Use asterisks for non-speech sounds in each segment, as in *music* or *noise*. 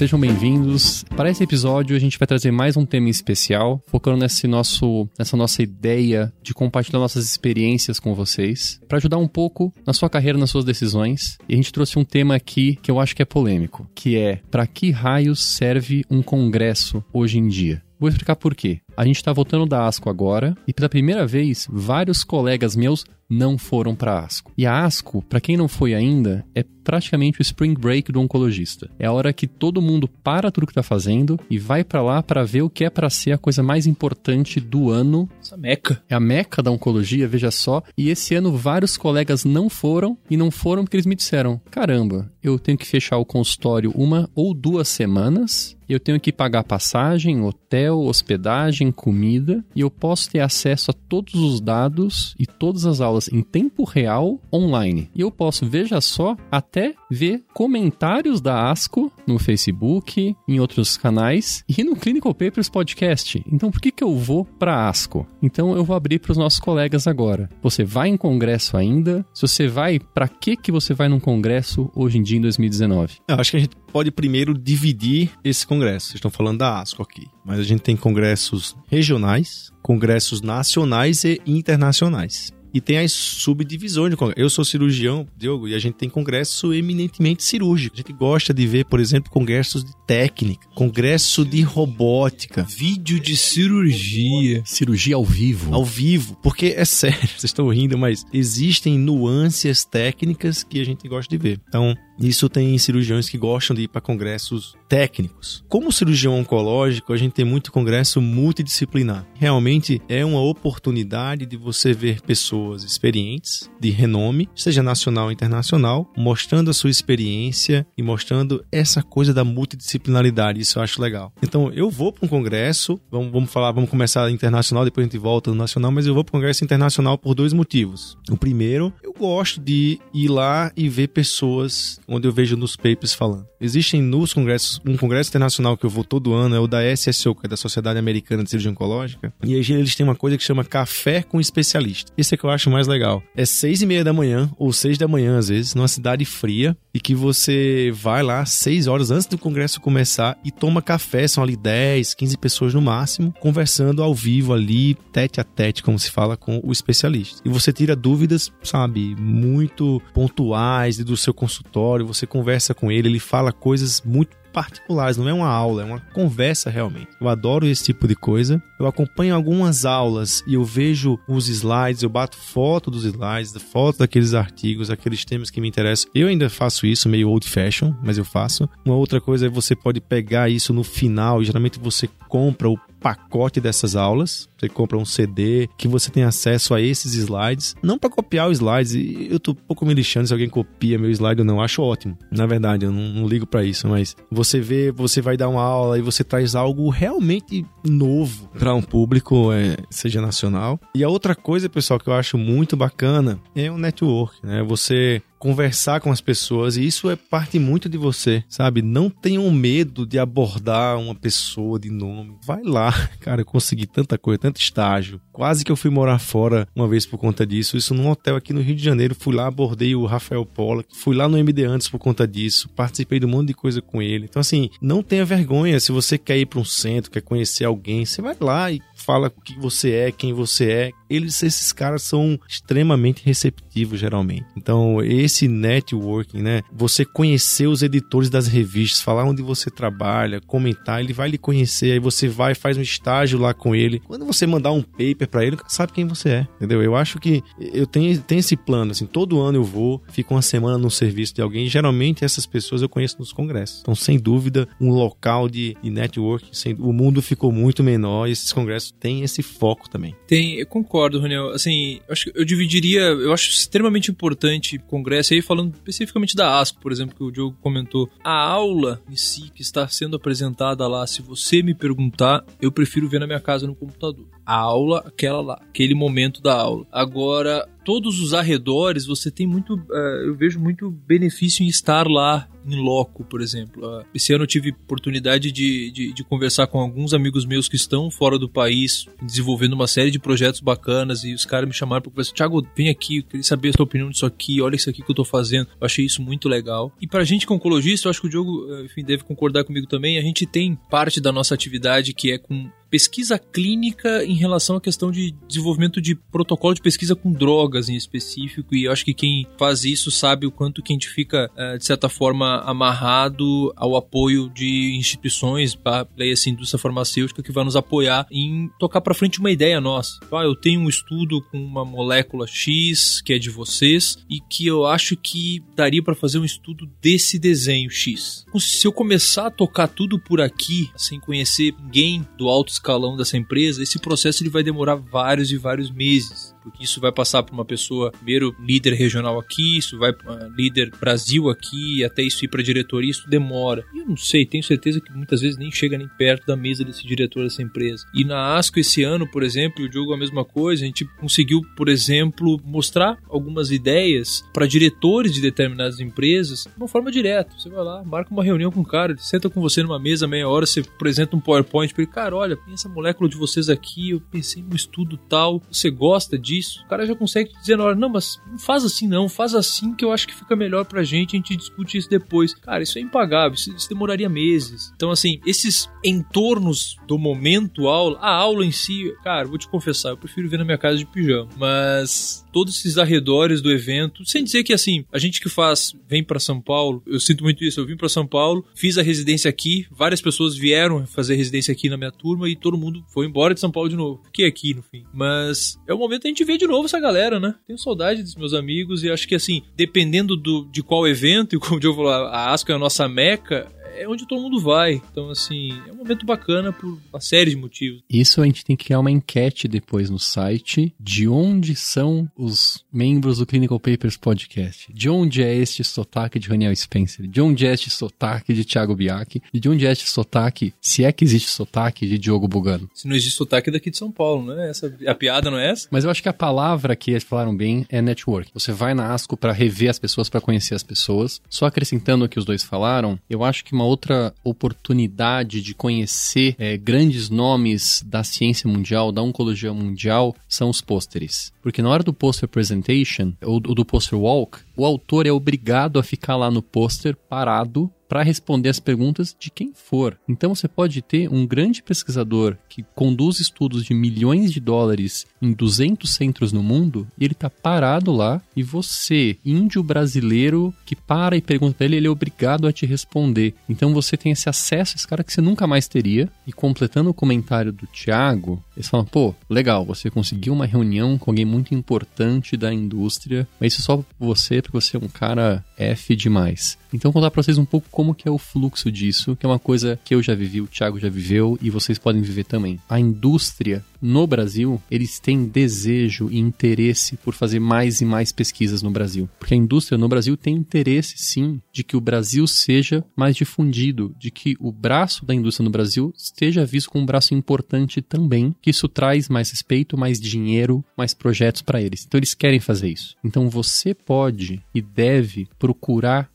Sejam bem-vindos. Para esse episódio, a gente vai trazer mais um tema especial, focando nesse nosso, nessa nossa ideia de compartilhar nossas experiências com vocês, para ajudar um pouco na sua carreira, nas suas decisões. E a gente trouxe um tema aqui que eu acho que é polêmico, que é para que raios serve um congresso hoje em dia? Vou explicar por quê. A gente está voltando da ASCO agora e pela primeira vez, vários colegas meus não foram para ASCO. E a ASCO, para quem não foi ainda, é praticamente o spring break do oncologista. É a hora que todo mundo para tudo que tá fazendo e vai para lá para ver o que é para ser a coisa mais importante do ano. Essa meca. É a meca da oncologia, veja só. E esse ano vários colegas não foram e não foram porque eles me disseram: "Caramba, eu tenho que fechar o consultório uma ou duas semanas eu tenho que pagar passagem, hotel, hospedagem, comida e eu posso ter acesso a todos os dados e todas as aulas em tempo real online. E eu posso, veja só, até ver comentários da ASCO no Facebook, em outros canais e no Clinical Papers Podcast. Então, por que, que eu vou para ASCO? Então, eu vou abrir para os nossos colegas agora. Você vai em congresso ainda? Se você vai, para que, que você vai num congresso hoje em dia em 2019? Eu acho que a gente pode primeiro dividir esse congresso. Vocês estão falando da ASCO aqui, mas a gente tem congressos regionais, congressos nacionais e internacionais. E tem as subdivisões de congresso. Eu sou cirurgião, Diogo, e a gente tem congresso eminentemente cirúrgico. A gente gosta de ver, por exemplo, congressos de técnica, congresso de robótica, vídeo de cirurgia. Cirurgia ao vivo. Ao vivo. Porque é sério, *laughs* vocês estão rindo, mas existem nuances técnicas que a gente gosta de ver. Então, isso tem cirurgiões que gostam de ir para congressos técnicos. Como cirurgião oncológico, a gente tem muito congresso multidisciplinar. Realmente é uma oportunidade de você ver pessoas experientes, de renome, seja nacional ou internacional, mostrando a sua experiência e mostrando essa coisa da multidisciplinaridade. Isso eu acho legal. Então, eu vou para um congresso, vamos, vamos falar, vamos começar internacional, depois a gente volta no nacional, mas eu vou para um congresso internacional por dois motivos. O primeiro, eu gosto de ir lá e ver pessoas onde eu vejo nos papers falando. Existem nos congressos, um congresso internacional que eu vou todo ano, é o da SSO, que é da Sociedade Americana de Cirurgia Oncológica, e aí eles têm uma coisa que chama Café com Especialista. Esse é que eu acho mais legal. É seis e meia da manhã, ou seis da manhã às vezes, numa cidade fria, e que você vai lá seis horas antes do congresso começar e toma café, são ali 10, 15 pessoas no máximo, conversando ao vivo ali, tete a tete, como se fala, com o especialista. E você tira dúvidas, sabe, muito pontuais do seu consultório, você conversa com ele, ele fala coisas muito particulares, não é uma aula, é uma conversa realmente. Eu adoro esse tipo de coisa. Eu acompanho algumas aulas e eu vejo os slides, eu bato foto dos slides, foto daqueles artigos, aqueles temas que me interessam. Eu ainda faço isso meio old fashion, mas eu faço. Uma outra coisa é você pode pegar isso no final e geralmente você compra o pacote dessas aulas. Você compra um CD que você tem acesso a esses slides. Não para copiar os slides. Eu tô um pouco me lixando se alguém copia meu slide ou não. Acho ótimo. Na verdade, eu não, não ligo para isso. Mas você vê, você vai dar uma aula e você traz algo realmente novo para um público, é, seja nacional. E a outra coisa, pessoal, que eu acho muito bacana é o network, né? Você conversar com as pessoas e isso é parte muito de você, sabe? Não tenham medo de abordar uma pessoa de nome. Vai lá, *laughs* cara, eu consegui tanta coisa, tanto estágio. Quase que eu fui morar fora uma vez por conta disso. Isso num hotel aqui no Rio de Janeiro. Fui lá, abordei o Rafael Pollack. Fui lá no MD antes por conta disso. Participei de um monte de coisa com ele. Então, assim, não tenha vergonha. Se você quer ir para um centro, quer conhecer alguém, você vai lá e fala o que você é, quem você é. Eles, esses caras são extremamente receptivos, geralmente. Então, esse networking, né? Você conhecer os editores das revistas, falar onde você trabalha, comentar, ele vai lhe conhecer, aí você vai faz um estágio lá com ele. Quando você mandar um paper para ele, sabe quem você é, entendeu? Eu acho que eu tenho, tenho esse plano, assim, todo ano eu vou, fico uma semana no serviço de alguém, geralmente essas pessoas eu conheço nos congressos. Então, sem dúvida, um local de, de networking, sem, o mundo ficou muito menor e esses congressos têm esse foco também. Tem, eu concordo Raniel. Assim, eu, acho, eu dividiria, eu acho extremamente importante o congresso, aí falando especificamente da ASCO, por exemplo, que o Diogo comentou. A aula em si que está sendo apresentada lá, se você me perguntar, eu prefiro ver na minha casa no computador. A aula, aquela lá, aquele momento da aula. Agora, todos os arredores, você tem muito. Uh, eu vejo muito benefício em estar lá em loco, por exemplo. Uh, esse ano eu tive oportunidade de, de, de, conversar com alguns amigos meus que estão fora do país, desenvolvendo uma série de projetos bacanas, e os caras me chamaram para conversar. Tiago, vem aqui, eu queria saber a sua opinião disso aqui, olha isso aqui que eu tô fazendo. Eu achei isso muito legal. E pra gente que é oncologista, eu acho que o Diogo, enfim, deve concordar comigo também, a gente tem parte da nossa atividade que é com pesquisa clínica em relação à questão de desenvolvimento de protocolo de pesquisa com drogas em específico, e eu acho que quem faz isso sabe o quanto que a gente fica, eh, de certa forma, amarrado ao apoio de instituições, essa indústria farmacêutica que vai nos apoiar em tocar para frente uma ideia nossa. Ah, eu tenho um estudo com uma molécula X que é de vocês e que eu acho que daria para fazer um estudo desse desenho X. Se eu começar a tocar tudo por aqui, sem conhecer ninguém do alto escalão dessa empresa, esse processo ele vai demorar vários e vários meses porque isso vai passar para uma pessoa, primeiro líder regional aqui, isso vai para líder Brasil aqui, até isso ir para diretoria, isso demora. E eu não sei, tenho certeza que muitas vezes nem chega nem perto da mesa desse diretor dessa empresa. E na ASCO esse ano, por exemplo, o Diogo a mesma coisa, a gente conseguiu, por exemplo, mostrar algumas ideias para diretores de determinadas empresas de uma forma direta. Você vai lá, marca uma reunião com o cara, ele senta com você numa mesa meia hora, você apresenta um PowerPoint para ele, cara, olha, tem essa molécula de vocês aqui, eu pensei num estudo tal, você gosta disso? Disso, o cara já consegue dizer na hora, não, mas não faz assim não, faz assim que eu acho que fica melhor pra gente, a gente discute isso depois. Cara, isso é impagável, isso, isso demoraria meses. Então, assim, esses entornos do momento aula, a aula em si, cara, vou te confessar, eu prefiro ver na minha casa de pijama, mas todos esses arredores do evento, sem dizer que assim, a gente que faz, vem para São Paulo, eu sinto muito isso, eu vim para São Paulo, fiz a residência aqui, várias pessoas vieram fazer residência aqui na minha turma e todo mundo foi embora de São Paulo de novo. Fiquei aqui no fim. Mas é o momento a gente ver de novo essa galera, né? Tenho saudade dos meus amigos e acho que assim, dependendo do, de qual evento, *laughs* e como o Diogo falou, a ASCO é a nossa meca, é onde todo mundo vai. Então, assim, é um momento bacana por uma série de motivos. Isso a gente tem que criar uma enquete depois no site de onde são os membros do Clinical Papers Podcast. De onde é este sotaque de Daniel Spencer? De onde é este sotaque de Thiago Biaki? E de onde é este sotaque, se é que existe sotaque, de Diogo Bugano? Se não existe sotaque é daqui de São Paulo, né? Essa, a piada não é essa? Mas eu acho que a palavra que eles falaram bem é network. Você vai na ASCO para rever as pessoas, para conhecer as pessoas. Só acrescentando o que os dois falaram, eu acho que uma outra oportunidade de conhecer é, grandes nomes da ciência mundial, da oncologia mundial, são os pôsteres. Porque na hora do poster presentation, ou do poster walk, o autor é obrigado a ficar lá no pôster parado para responder as perguntas de quem for. Então você pode ter um grande pesquisador que conduz estudos de milhões de dólares em 200 centros no mundo e ele está parado lá e você, índio brasileiro, que para e pergunta para ele, ele é obrigado a te responder. Então você tem esse acesso a esse cara que você nunca mais teria. E completando o comentário do Thiago, eles falam: pô, legal, você conseguiu uma reunião com alguém muito importante da indústria, mas isso só você, porque você é um cara F demais. Então, contar para vocês um pouco como que é o fluxo disso, que é uma coisa que eu já vivi, o Thiago já viveu e vocês podem viver também. A indústria no Brasil, eles têm desejo e interesse por fazer mais e mais pesquisas no Brasil. Porque a indústria no Brasil tem interesse, sim, de que o Brasil seja mais difundido, de que o braço da indústria no Brasil esteja visto como um braço importante também, que isso traz mais respeito, mais dinheiro, mais projetos para eles. Então, eles querem fazer isso. Então, você pode e deve procurar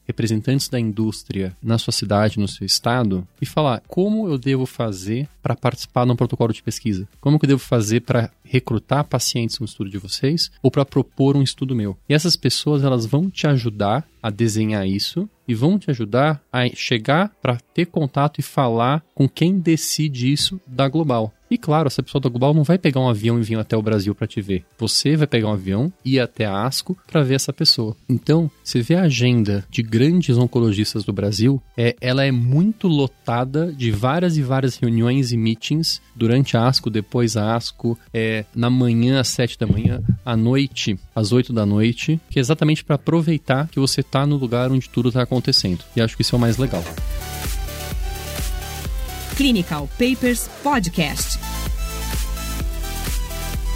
representantes da indústria na sua cidade, no seu estado, e falar como eu devo fazer para participar num protocolo de pesquisa? Como que eu devo fazer para recrutar pacientes no estudo de vocês ou para propor um estudo meu? E essas pessoas elas vão te ajudar a desenhar isso e vão te ajudar a chegar para ter contato e falar com quem decide isso da Global. E claro, essa pessoa da Global não vai pegar um avião e vir até o Brasil para te ver. Você vai pegar um avião e ir até a ASCO para ver essa pessoa. Então, você vê a agenda de grandes oncologistas do Brasil, é, ela é muito lotada de várias e várias reuniões e meetings durante a ASCO, depois a ASCO, é, na manhã às 7 da manhã, à noite às 8 da noite, que é exatamente para aproveitar que você está no lugar onde tudo está acontecendo. E acho que isso é o mais legal. Clinical Papers Podcast.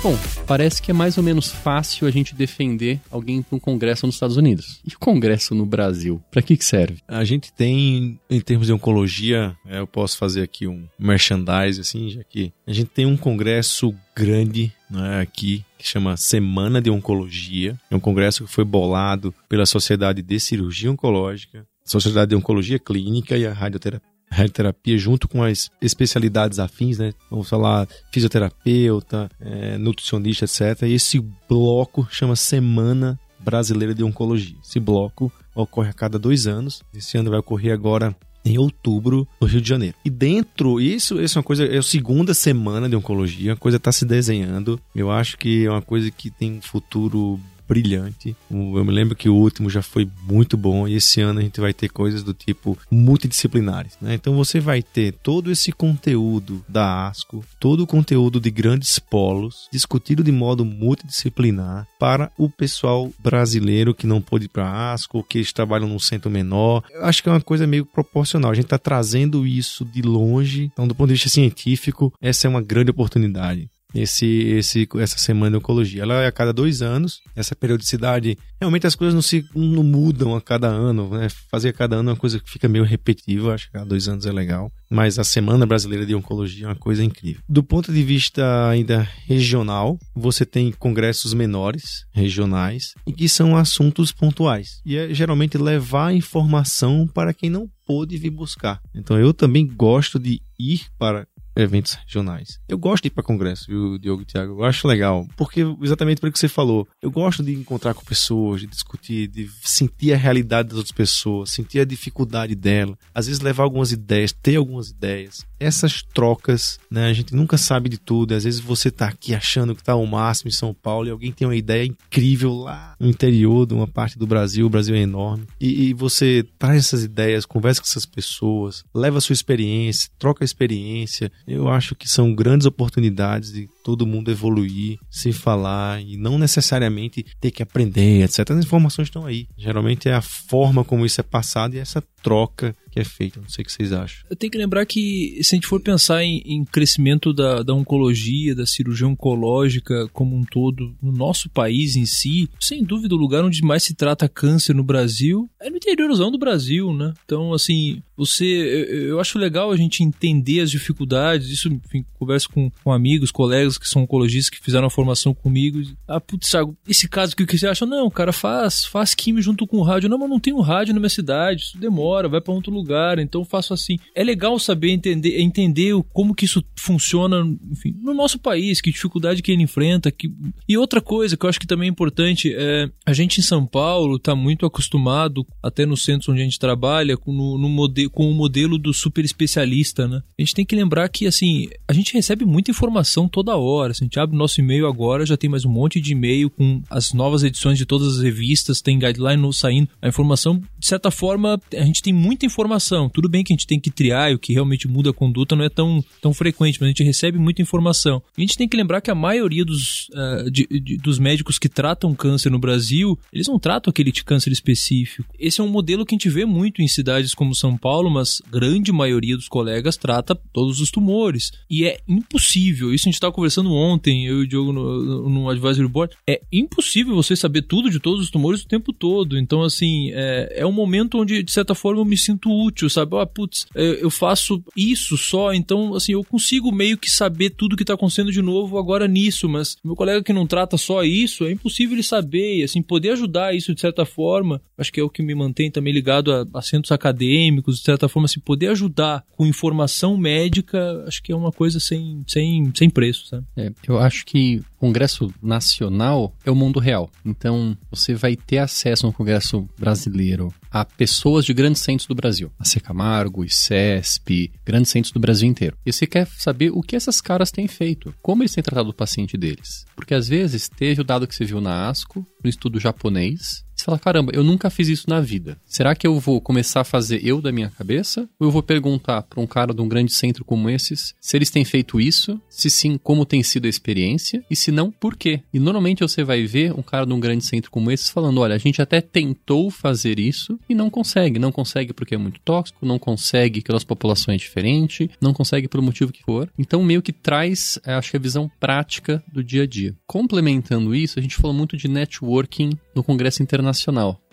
Bom, parece que é mais ou menos fácil a gente defender alguém para um congresso nos Estados Unidos. E o congresso no Brasil? Para que, que serve? A gente tem, em termos de oncologia, é, eu posso fazer aqui um merchandise, assim, já que a gente tem um congresso grande né, aqui que chama Semana de Oncologia. É um congresso que foi bolado pela Sociedade de Cirurgia Oncológica, Sociedade de Oncologia Clínica e a Radioterapia radioterapia junto com as especialidades afins, né? Vamos falar fisioterapeuta, é, nutricionista, etc. E esse bloco chama Semana Brasileira de Oncologia. Esse bloco ocorre a cada dois anos. Esse ano vai ocorrer agora em outubro no Rio de Janeiro. E dentro, isso, isso é uma coisa, é a segunda semana de oncologia, a coisa está se desenhando. Eu acho que é uma coisa que tem um futuro brilhante. Eu me lembro que o último já foi muito bom e esse ano a gente vai ter coisas do tipo multidisciplinares, né? Então você vai ter todo esse conteúdo da ASCO, todo o conteúdo de grandes polos discutido de modo multidisciplinar para o pessoal brasileiro que não pôde ir para a ASCO, que eles trabalham num centro menor. Eu acho que é uma coisa meio proporcional. A gente está trazendo isso de longe. Então, do ponto de vista científico, essa é uma grande oportunidade esse, esse, essa semana de oncologia. Ela é a cada dois anos, essa periodicidade. Realmente as coisas não se não mudam a cada ano, né? Fazer a cada ano é uma coisa que fica meio repetitiva, acho que cada dois anos é legal. Mas a Semana Brasileira de Oncologia é uma coisa incrível. Do ponto de vista ainda regional, você tem congressos menores, regionais, e que são assuntos pontuais. E é geralmente levar informação para quem não pôde vir buscar. Então eu também gosto de ir para eventos regionais. Eu gosto de ir para congresso, viu, Diogo e Thiago? Eu acho legal, porque exatamente pelo que você falou, eu gosto de encontrar com pessoas, de discutir, de sentir a realidade das outras pessoas, sentir a dificuldade dela, às vezes levar algumas ideias, ter algumas ideias. Essas trocas, né, a gente nunca sabe de tudo, às vezes você tá aqui achando que tá ao máximo em São Paulo e alguém tem uma ideia incrível lá no interior de uma parte do Brasil, o Brasil é enorme, e, e você traz essas ideias, conversa com essas pessoas, leva a sua experiência, troca a experiência, eu acho que são grandes oportunidades de todo mundo evoluir, se falar e não necessariamente ter que aprender, etc. As informações estão aí. Geralmente é a forma como isso é passado e essa troca que é feita. Não sei o que vocês acham. Eu tenho que lembrar que se a gente for pensar em, em crescimento da, da oncologia, da cirurgia oncológica como um todo, no nosso país em si, sem dúvida o lugar onde mais se trata câncer no Brasil é no interiorzão do Brasil, né? Então, assim, você, eu, eu acho legal a gente entender as dificuldades, isso, enfim, converso com, com amigos, colegas que são oncologistas que fizeram a formação comigo. Ah, putz, esse caso que, que você acha? Não, cara, faz, faz químio junto com o rádio. Não, mas não tem um rádio na minha cidade, isso demora, vai para outro lugar, então faço assim. É legal saber entender, entender como que isso funciona, enfim, no nosso país, que dificuldade que ele enfrenta. Que... E outra coisa que eu acho que também é importante, é, a gente em São Paulo está muito acostumado, até nos centros onde a gente trabalha, com, no, no modelo, com o modelo do super especialista, né? A gente tem que lembrar que, assim, a gente recebe muita informação toda hora hora. Se a gente abre o nosso e-mail agora, já tem mais um monte de e-mail com as novas edições de todas as revistas, tem guideline saindo. A informação, de certa forma, a gente tem muita informação. Tudo bem que a gente tem que triar, o que realmente muda a conduta não é tão, tão frequente, mas a gente recebe muita informação. A gente tem que lembrar que a maioria dos, uh, de, de, dos médicos que tratam câncer no Brasil, eles não tratam aquele câncer específico. Esse é um modelo que a gente vê muito em cidades como São Paulo, mas grande maioria dos colegas trata todos os tumores. E é impossível, isso a gente estava conversando conversando ontem, eu e o Diogo no, no Advisory Board, é impossível você saber tudo de todos os tumores o tempo todo. Então, assim, é, é um momento onde, de certa forma, eu me sinto útil, sabe? Ah, putz, é, eu faço isso só, então, assim, eu consigo meio que saber tudo que tá acontecendo de novo agora nisso, mas meu colega que não trata só isso, é impossível ele saber, e, assim, poder ajudar isso de certa forma, acho que é o que me mantém também ligado a, a centros acadêmicos, de certa forma, assim, poder ajudar com informação médica, acho que é uma coisa sem, sem, sem preço, sabe? É, eu acho que Congresso Nacional é o mundo real. Então, você vai ter acesso no Congresso Brasileiro a pessoas de grandes centros do Brasil. A Secamargo, ICESP, grandes centros do Brasil inteiro. E você quer saber o que essas caras têm feito, como eles têm tratado o paciente deles. Porque às vezes teve o dado que você viu na ASCO, no estudo japonês, você fala: caramba, eu nunca fiz isso na vida. Será que eu vou começar a fazer eu da minha cabeça? Ou eu vou perguntar para um cara de um grande centro como esses se eles têm feito isso? Se sim, como tem sido a experiência? E se não, por quê? E normalmente você vai ver um cara de um grande centro como esses falando: olha, a gente até tentou fazer isso e não consegue. Não consegue porque é muito tóxico, não consegue porque a nossa população é diferente, não consegue pelo motivo que for. Então, meio que traz, é, acho que a visão prática do dia a dia. Complementando isso, a gente falou muito de networking no Congresso Internacional.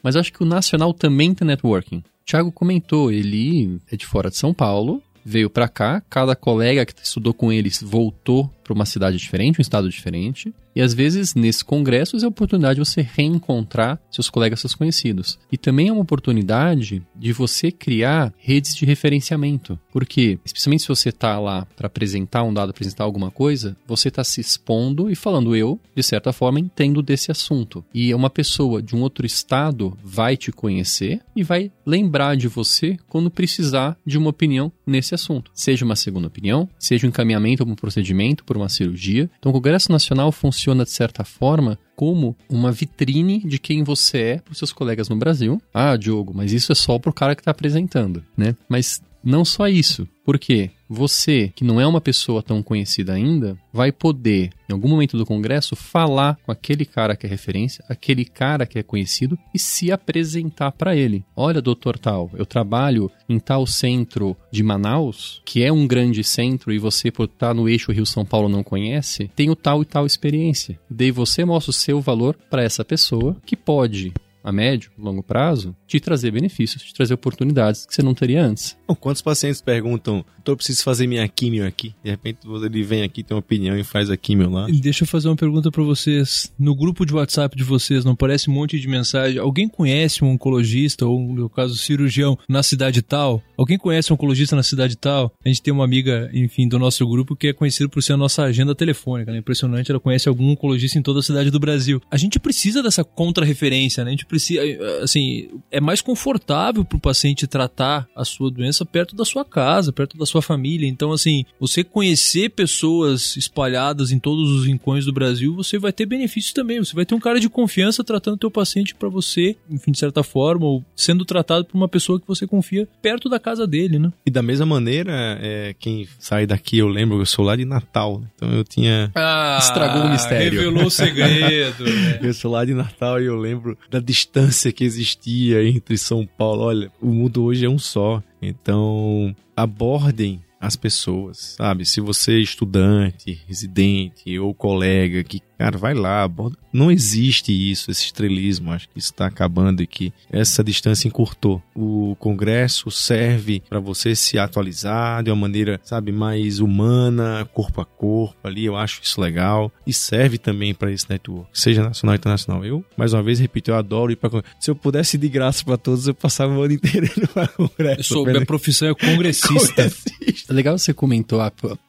Mas acho que o Nacional também tem networking. O Thiago comentou, ele é de fora de São Paulo, veio para cá, cada colega que estudou com eles voltou para uma cidade diferente, um estado diferente. E às vezes, nesses congressos, é a oportunidade de você reencontrar seus colegas, seus conhecidos. E também é uma oportunidade de você criar redes de referenciamento. Porque, especialmente se você está lá para apresentar um dado, apresentar alguma coisa, você está se expondo e falando, eu, de certa forma, entendo desse assunto. E uma pessoa de um outro estado vai te conhecer e vai lembrar de você quando precisar de uma opinião nesse assunto. Seja uma segunda opinião, seja um encaminhamento para um procedimento, por uma cirurgia. Então, o Congresso Nacional funciona, de certa forma, como uma vitrine de quem você é para os seus colegas no Brasil. Ah, Diogo, mas isso é só para o cara que está apresentando, né? Mas não só isso. Porque você, que não é uma pessoa tão conhecida ainda, vai poder, em algum momento do congresso, falar com aquele cara que é referência, aquele cara que é conhecido e se apresentar para ele. Olha, doutor Tal, eu trabalho em tal centro de Manaus, que é um grande centro e você, por estar no eixo Rio-São Paulo, não conhece, tenho tal e tal experiência. Daí você mostra o seu valor para essa pessoa que pode a médio, longo prazo, te trazer benefícios, te trazer oportunidades que você não teria antes. Bom, quantos pacientes perguntam, doutor, eu preciso fazer minha químio aqui? De repente ele vem aqui, tem uma opinião e faz a químio lá. Deixa eu fazer uma pergunta para vocês. No grupo de WhatsApp de vocês, não parece um monte de mensagem? Alguém conhece um oncologista, ou no meu caso, cirurgião, na cidade tal? Alguém conhece um oncologista na cidade tal? A gente tem uma amiga, enfim, do nosso grupo que é conhecida por ser a nossa agenda telefônica, né? Impressionante, ela conhece algum oncologista em toda a cidade do Brasil. A gente precisa dessa contra-referência, né? A gente precisa precisa, assim, é mais confortável para o paciente tratar a sua doença perto da sua casa, perto da sua família. Então, assim, você conhecer pessoas espalhadas em todos os rincões do Brasil, você vai ter benefícios também. Você vai ter um cara de confiança tratando o teu paciente para você, enfim, de certa forma, ou sendo tratado por uma pessoa que você confia perto da casa dele, né? E da mesma maneira, é, quem sai daqui, eu lembro, eu sou lá de Natal, né? então eu tinha... Ah, Estragou o mistério. Revelou o segredo. né? *laughs* Eu sou lá de Natal e eu lembro da distância que existia entre São Paulo. Olha, o mundo hoje é um só. Então, abordem as pessoas, sabe? Se você é estudante, residente ou colega que Cara, vai lá, não existe isso, esse estrelismo. Acho que isso está acabando e que essa distância encurtou. O Congresso serve para você se atualizar de uma maneira, sabe, mais humana, corpo a corpo ali. Eu acho isso legal e serve também para esse network, seja nacional ou internacional. Eu, mais uma vez, repito, eu adoro ir para Se eu pudesse ir de graça para todos, eu passava o ano inteiro indo para Congresso. Eu sou, minha profissão é congressista. congressista. É legal você comentou,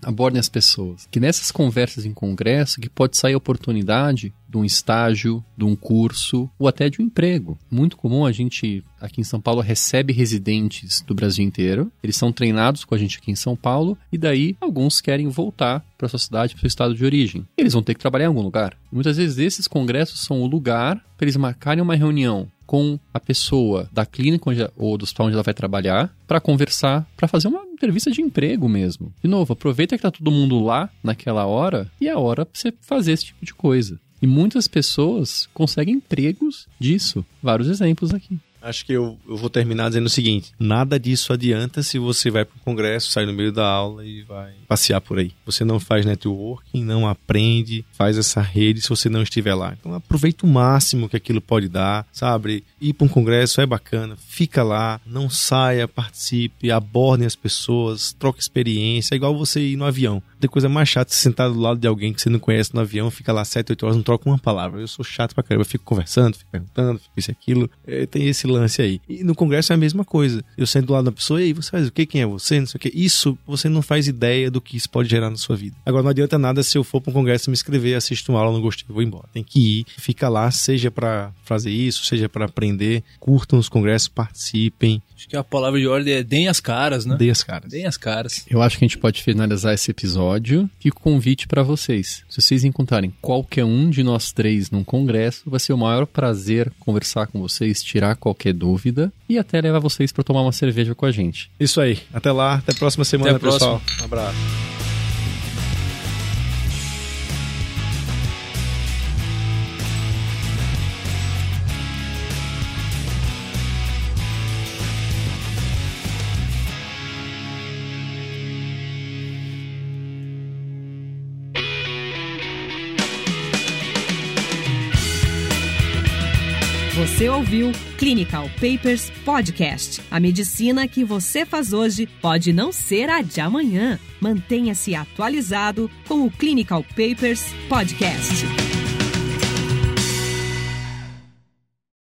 abordem as pessoas, que nessas conversas em congresso que pode sair oportunidade oportunidade de um estágio, de um curso ou até de um emprego. Muito comum a gente aqui em São Paulo recebe residentes do Brasil inteiro. Eles são treinados com a gente aqui em São Paulo e daí alguns querem voltar para sua cidade, para seu estado de origem. Eles vão ter que trabalhar em algum lugar. Muitas vezes esses congressos são o lugar para eles marcarem uma reunião com a pessoa da clínica onde, ou do hospital onde ela vai trabalhar para conversar, para fazer uma entrevista de emprego mesmo. De novo, aproveita que tá todo mundo lá naquela hora e é a hora para você fazer esse tipo de coisa. E muitas pessoas conseguem empregos disso. Vários exemplos aqui. Acho que eu, eu vou terminar dizendo o seguinte: nada disso adianta se você vai para o congresso, sai no meio da aula e vai passear por aí. Você não faz networking, não aprende, faz essa rede se você não estiver lá. Então aproveita o máximo que aquilo pode dar, sabe? Ir para um congresso é bacana, fica lá, não saia, participe, abordem as pessoas, troque experiência, é igual você ir no avião. Tem coisa mais chata se sentar do lado de alguém que você não conhece no avião, fica lá 7, 8 horas, não troca uma palavra. Eu sou chato pra caramba, fico conversando, fico perguntando, fico isso e aquilo. É, tem esse lance aí. E no congresso é a mesma coisa. Eu sento do lado da pessoa, e aí você faz o que? Quem é você? Não sei o que. Isso você não faz ideia do que isso pode gerar na sua vida. Agora não adianta nada se eu for para um congresso me inscrever, assisto uma aula, não gostei, vou embora. Tem que ir, fica lá, seja para fazer isso, seja para aprender. Curtam os congressos, participem Acho que a palavra de ordem é deem as caras, né? Deem as caras. Deem as caras. Eu acho que a gente pode finalizar esse episódio e convite para vocês. Se vocês encontrarem qualquer um de nós três num congresso, vai ser o maior prazer conversar com vocês, tirar qualquer dúvida e até levar vocês para tomar uma cerveja com a gente. Isso aí. Até lá. Até a próxima semana, Até a pessoal. Um abraço. Você ouviu Clinical Papers Podcast. A medicina que você faz hoje pode não ser a de amanhã. Mantenha-se atualizado com o Clinical Papers Podcast.